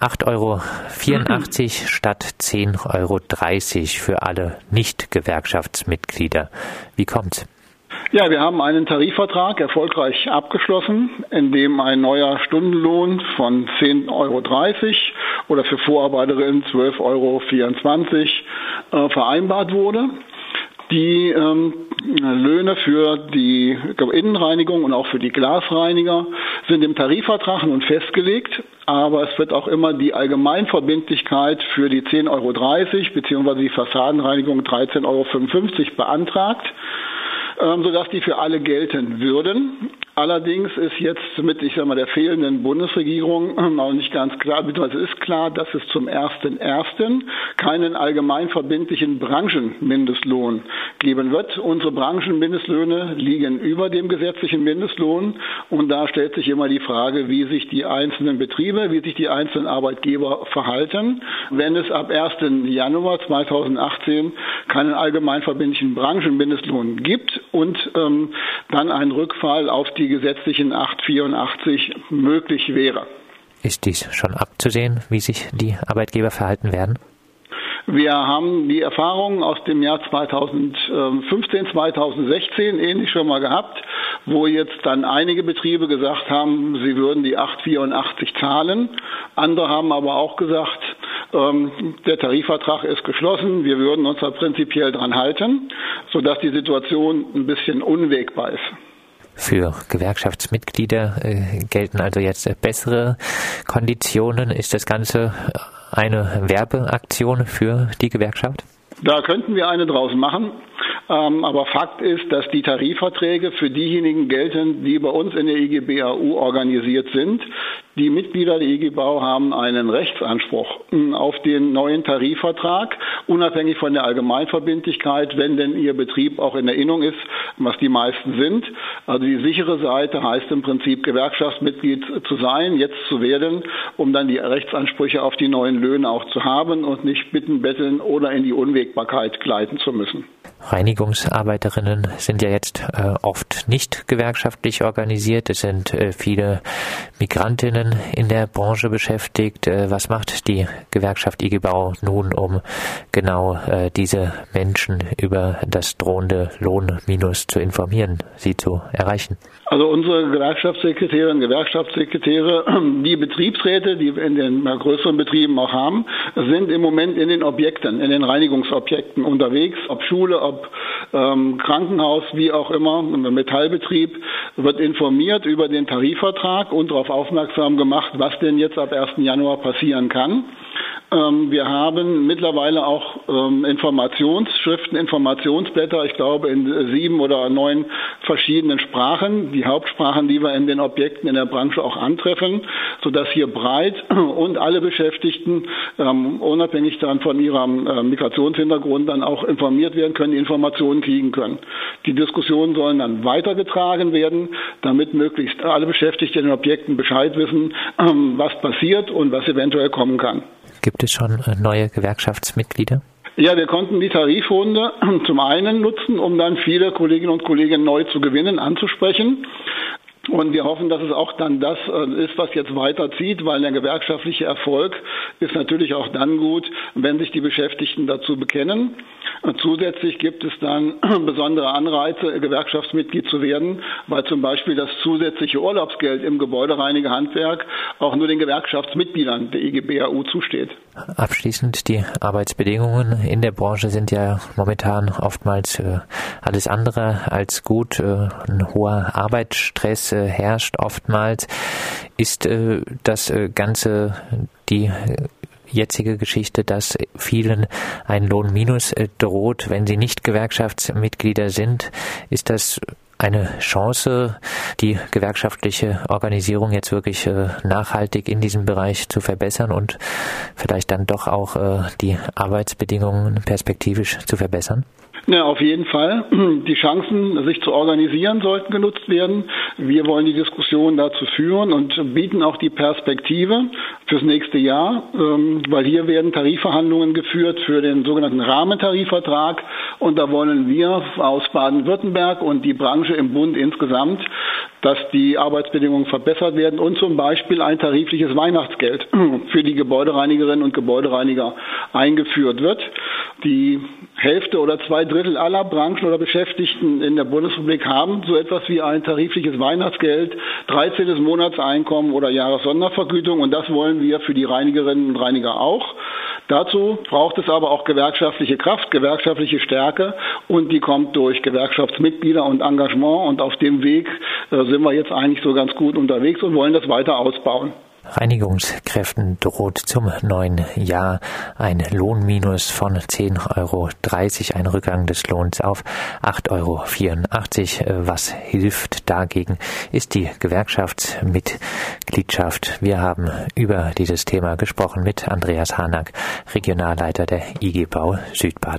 8,84 Euro statt 10,30 Euro für alle Nicht-Gewerkschaftsmitglieder. Wie kommt's? Ja, wir haben einen Tarifvertrag erfolgreich abgeschlossen, in dem ein neuer Stundenlohn von 10,30 Euro oder für Vorarbeiterinnen 12,24 Euro äh, vereinbart wurde. Die ähm, Löhne für die Innenreinigung und auch für die Glasreiniger sind im Tarifvertrag nun festgelegt, aber es wird auch immer die Allgemeinverbindlichkeit für die 10,30 Euro bzw. die Fassadenreinigung 13,55 Euro beantragt ähm, sodass die für alle gelten würden. Allerdings ist jetzt mit, ich sag mal, der fehlenden Bundesregierung noch nicht ganz klar, beziehungsweise ist klar, dass es zum 1.1. keinen allgemein verbindlichen Branchenmindestlohn geben wird. Unsere Branchenmindestlöhne liegen über dem gesetzlichen Mindestlohn und da stellt sich immer die Frage, wie sich die einzelnen Betriebe, wie sich die einzelnen Arbeitgeber verhalten. Wenn es ab 1. Januar 2018 keinen allgemein verbindlichen Branchenmindestlohn gibt und ähm, dann ein Rückfall auf die gesetzlichen 884 möglich wäre. Ist dies schon abzusehen, wie sich die Arbeitgeber verhalten werden? Wir haben die Erfahrungen aus dem Jahr 2015, 2016 ähnlich schon mal gehabt, wo jetzt dann einige Betriebe gesagt haben, sie würden die 884 zahlen. Andere haben aber auch gesagt, ähm, der Tarifvertrag ist geschlossen, wir würden uns da prinzipiell dran halten, sodass die Situation ein bisschen unwägbar ist. Für Gewerkschaftsmitglieder äh, gelten also jetzt bessere Konditionen. Ist das Ganze eine Werbeaktion für die Gewerkschaft? Da könnten wir eine draus machen. Ähm, aber Fakt ist, dass die Tarifverträge für diejenigen gelten, die bei uns in der IGBAU organisiert sind. Die Mitglieder der IGBAU haben einen Rechtsanspruch hm, auf den neuen Tarifvertrag, unabhängig von der Allgemeinverbindlichkeit, wenn denn ihr Betrieb auch in Erinnerung ist, was die meisten sind. Also die sichere Seite heißt im Prinzip Gewerkschaftsmitglied zu sein, jetzt zu werden, um dann die Rechtsansprüche auf die neuen Löhne auch zu haben und nicht bitten, betteln oder in die Unwägbarkeit gleiten zu müssen. Reinigungsarbeiterinnen sind ja jetzt äh, oft nicht gewerkschaftlich organisiert. Es sind äh, viele Migrantinnen in der Branche beschäftigt. Äh, was macht die Gewerkschaft IG Bau nun, um genau äh, diese Menschen über das drohende Lohnminus zu informieren, sie zu erreichen? Also unsere Gewerkschaftssekretärinnen und Gewerkschaftssekretäre, die Betriebsräte, die wir in den größeren Betrieben auch haben, sind im Moment in den Objekten, in den Reinigungsobjekten unterwegs, ob Schule, ob ähm, Krankenhaus, wie auch immer, Metallbetrieb, wird informiert über den Tarifvertrag und darauf aufmerksam gemacht, was denn jetzt ab 1. Januar passieren kann. Ähm, wir haben mittlerweile auch ähm, Informationsschriften, Informationsblätter, ich glaube in sieben oder neun verschiedenen Sprachen, die Hauptsprachen, die wir in den Objekten in der Branche auch antreffen, sodass hier breit und alle Beschäftigten, ähm, unabhängig dann von ihrem äh, Migrationshintergrund, dann auch informiert werden können, die Informationen kriegen können. Die Diskussionen sollen dann weitergetragen werden, damit möglichst alle Beschäftigten in den Objekten Bescheid wissen, was passiert und was eventuell kommen kann. Gibt es schon äh, neue Gewerkschaftsmitglieder? Ja, wir konnten die Tarifrunde zum einen nutzen, um dann viele Kolleginnen und Kollegen neu zu gewinnen, anzusprechen. Und wir hoffen, dass es auch dann das äh, ist, was jetzt weiterzieht, weil der gewerkschaftliche Erfolg ist natürlich auch dann gut, wenn sich die Beschäftigten dazu bekennen. Und zusätzlich gibt es dann besondere Anreize, Gewerkschaftsmitglied zu werden, weil zum Beispiel das zusätzliche Urlaubsgeld im Gebäudereinigehandwerk auch nur den Gewerkschaftsmitgliedern der IGBAU zusteht. Abschließend, die Arbeitsbedingungen in der Branche sind ja momentan oftmals äh, alles andere als gut. Äh, ein hoher Arbeitsstress äh, herrscht oftmals. Ist äh, das äh, Ganze die jetzige Geschichte, dass vielen ein Lohnminus äh, droht, wenn sie nicht Gewerkschaftsmitglieder sind. Ist das eine Chance, die gewerkschaftliche Organisierung jetzt wirklich äh, nachhaltig in diesem Bereich zu verbessern und vielleicht dann doch auch äh, die Arbeitsbedingungen perspektivisch zu verbessern? Ja, auf jeden Fall. Die Chancen, sich zu organisieren, sollten genutzt werden. Wir wollen die Diskussion dazu führen und bieten auch die Perspektive fürs nächste Jahr, ähm, weil hier werden Tarifverhandlungen geführt für den sogenannten Rahmentarifvertrag. Und da wollen wir aus Baden-Württemberg und die Branche im Bund insgesamt dass die Arbeitsbedingungen verbessert werden und zum Beispiel ein tarifliches Weihnachtsgeld für die Gebäudereinigerinnen und Gebäudereiniger eingeführt wird. Die Hälfte oder zwei Drittel aller Branchen oder Beschäftigten in der Bundesrepublik haben so etwas wie ein tarifliches Weihnachtsgeld, 13. Monatseinkommen oder Jahressondervergütung und das wollen wir für die Reinigerinnen und Reiniger auch. Dazu braucht es aber auch gewerkschaftliche Kraft, gewerkschaftliche Stärke und die kommt durch Gewerkschaftsmitglieder und Engagement und auf dem Weg äh, sind wir jetzt eigentlich so ganz gut unterwegs und wollen das weiter ausbauen. Reinigungskräften droht zum neuen Jahr ein Lohnminus von 10,30 Euro, ein Rückgang des Lohns auf 8,84 Euro. Was hilft dagegen, ist die Gewerkschaftsmitgliedschaft. Wir haben über dieses Thema gesprochen mit Andreas Hanack, Regionalleiter der IG Bau Südbaden.